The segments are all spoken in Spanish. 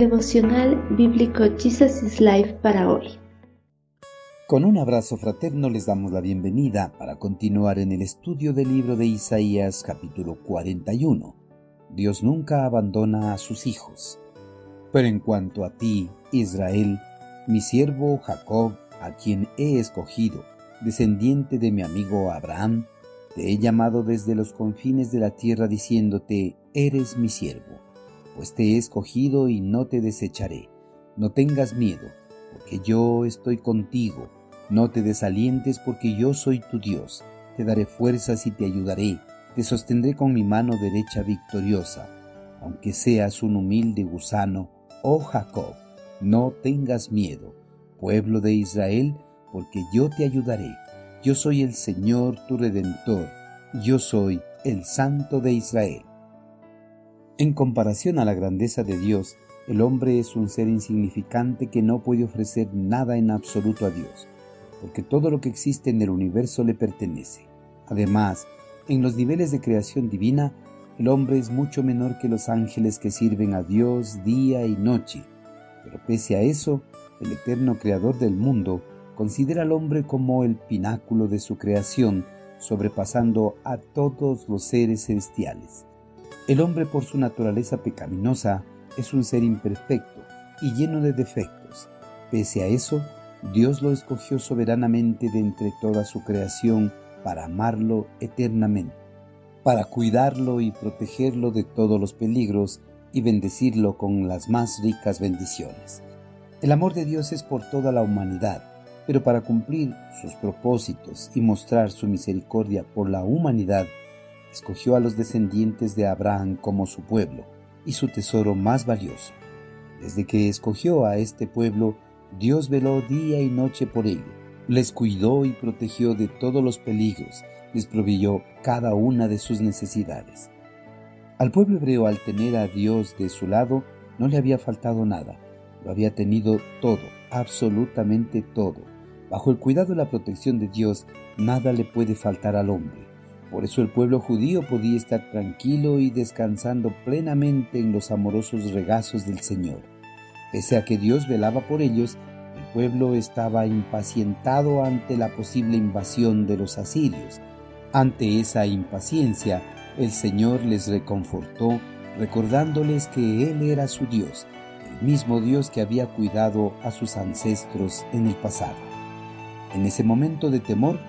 Devocional Bíblico Jesus is Life para hoy. Con un abrazo fraterno les damos la bienvenida para continuar en el estudio del libro de Isaías capítulo 41. Dios nunca abandona a sus hijos. Pero en cuanto a ti, Israel, mi siervo Jacob, a quien he escogido, descendiente de mi amigo Abraham, te he llamado desde los confines de la tierra diciéndote, eres mi siervo pues te he escogido y no te desecharé. No tengas miedo, porque yo estoy contigo. No te desalientes, porque yo soy tu Dios. Te daré fuerzas y te ayudaré. Te sostendré con mi mano derecha victoriosa. Aunque seas un humilde gusano, oh Jacob, no tengas miedo, pueblo de Israel, porque yo te ayudaré. Yo soy el Señor tu Redentor. Yo soy el Santo de Israel. En comparación a la grandeza de Dios, el hombre es un ser insignificante que no puede ofrecer nada en absoluto a Dios, porque todo lo que existe en el universo le pertenece. Además, en los niveles de creación divina, el hombre es mucho menor que los ángeles que sirven a Dios día y noche. Pero pese a eso, el eterno creador del mundo considera al hombre como el pináculo de su creación, sobrepasando a todos los seres celestiales. El hombre por su naturaleza pecaminosa es un ser imperfecto y lleno de defectos. Pese a eso, Dios lo escogió soberanamente de entre toda su creación para amarlo eternamente, para cuidarlo y protegerlo de todos los peligros y bendecirlo con las más ricas bendiciones. El amor de Dios es por toda la humanidad, pero para cumplir sus propósitos y mostrar su misericordia por la humanidad, escogió a los descendientes de Abraham como su pueblo y su tesoro más valioso. Desde que escogió a este pueblo, Dios veló día y noche por ello, les cuidó y protegió de todos los peligros, les proveyó cada una de sus necesidades. Al pueblo hebreo al tener a Dios de su lado, no le había faltado nada, lo había tenido todo, absolutamente todo. Bajo el cuidado y la protección de Dios, nada le puede faltar al hombre. Por eso el pueblo judío podía estar tranquilo y descansando plenamente en los amorosos regazos del Señor. Pese a que Dios velaba por ellos, el pueblo estaba impacientado ante la posible invasión de los asirios. Ante esa impaciencia, el Señor les reconfortó, recordándoles que Él era su Dios, el mismo Dios que había cuidado a sus ancestros en el pasado. En ese momento de temor,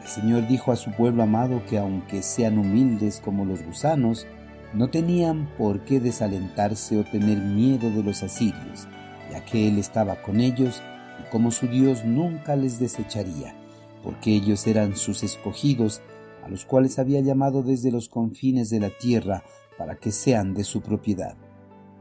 el Señor dijo a su pueblo amado que aunque sean humildes como los gusanos, no tenían por qué desalentarse o tener miedo de los asirios, ya que Él estaba con ellos y como su Dios nunca les desecharía, porque ellos eran sus escogidos, a los cuales había llamado desde los confines de la tierra para que sean de su propiedad.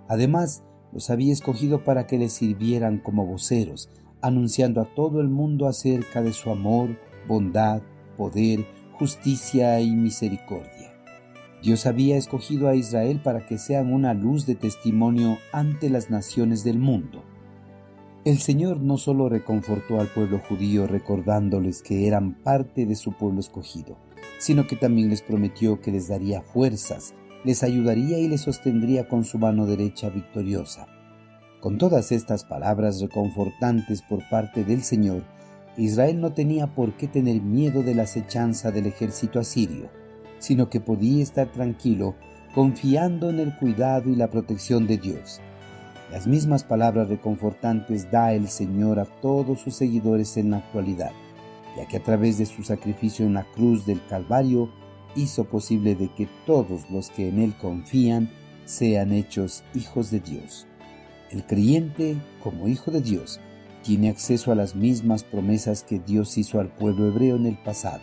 Además, los había escogido para que les sirvieran como voceros, anunciando a todo el mundo acerca de su amor, bondad, poder, justicia y misericordia. Dios había escogido a Israel para que sean una luz de testimonio ante las naciones del mundo. El Señor no solo reconfortó al pueblo judío recordándoles que eran parte de su pueblo escogido, sino que también les prometió que les daría fuerzas, les ayudaría y les sostendría con su mano derecha victoriosa. Con todas estas palabras reconfortantes por parte del Señor, Israel no tenía por qué tener miedo de la acechanza del ejército asirio, sino que podía estar tranquilo confiando en el cuidado y la protección de Dios. Las mismas palabras reconfortantes da el Señor a todos sus seguidores en la actualidad, ya que a través de su sacrificio en la cruz del Calvario hizo posible de que todos los que en Él confían sean hechos hijos de Dios. El creyente, como hijo de Dios, tiene acceso a las mismas promesas que Dios hizo al pueblo hebreo en el pasado.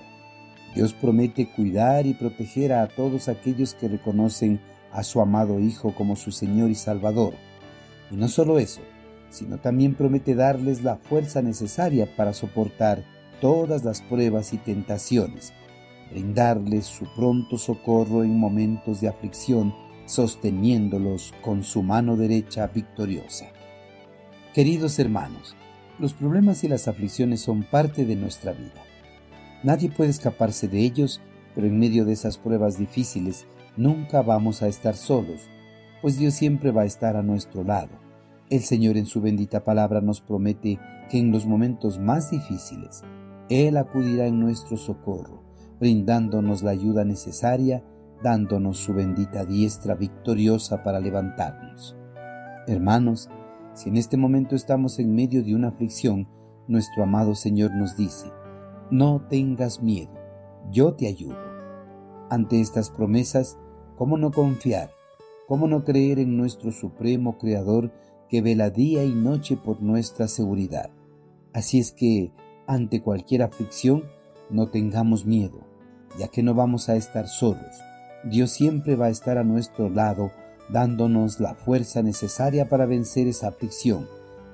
Dios promete cuidar y proteger a todos aquellos que reconocen a su amado Hijo como su Señor y Salvador. Y no solo eso, sino también promete darles la fuerza necesaria para soportar todas las pruebas y tentaciones, brindarles su pronto socorro en momentos de aflicción, sosteniéndolos con su mano derecha victoriosa. Queridos hermanos, los problemas y las aflicciones son parte de nuestra vida. Nadie puede escaparse de ellos, pero en medio de esas pruebas difíciles nunca vamos a estar solos, pues Dios siempre va a estar a nuestro lado. El Señor en su bendita palabra nos promete que en los momentos más difíciles, Él acudirá en nuestro socorro, brindándonos la ayuda necesaria, dándonos su bendita diestra victoriosa para levantarnos. Hermanos, si en este momento estamos en medio de una aflicción, nuestro amado Señor nos dice, no tengas miedo, yo te ayudo. Ante estas promesas, ¿cómo no confiar? ¿Cómo no creer en nuestro Supremo Creador que vela día y noche por nuestra seguridad? Así es que, ante cualquier aflicción, no tengamos miedo, ya que no vamos a estar solos. Dios siempre va a estar a nuestro lado, dándonos la fuerza necesaria para vencer esa aflicción,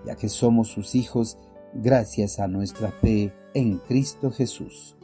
ya que somos sus hijos gracias a nuestra fe en Cristo Jesús.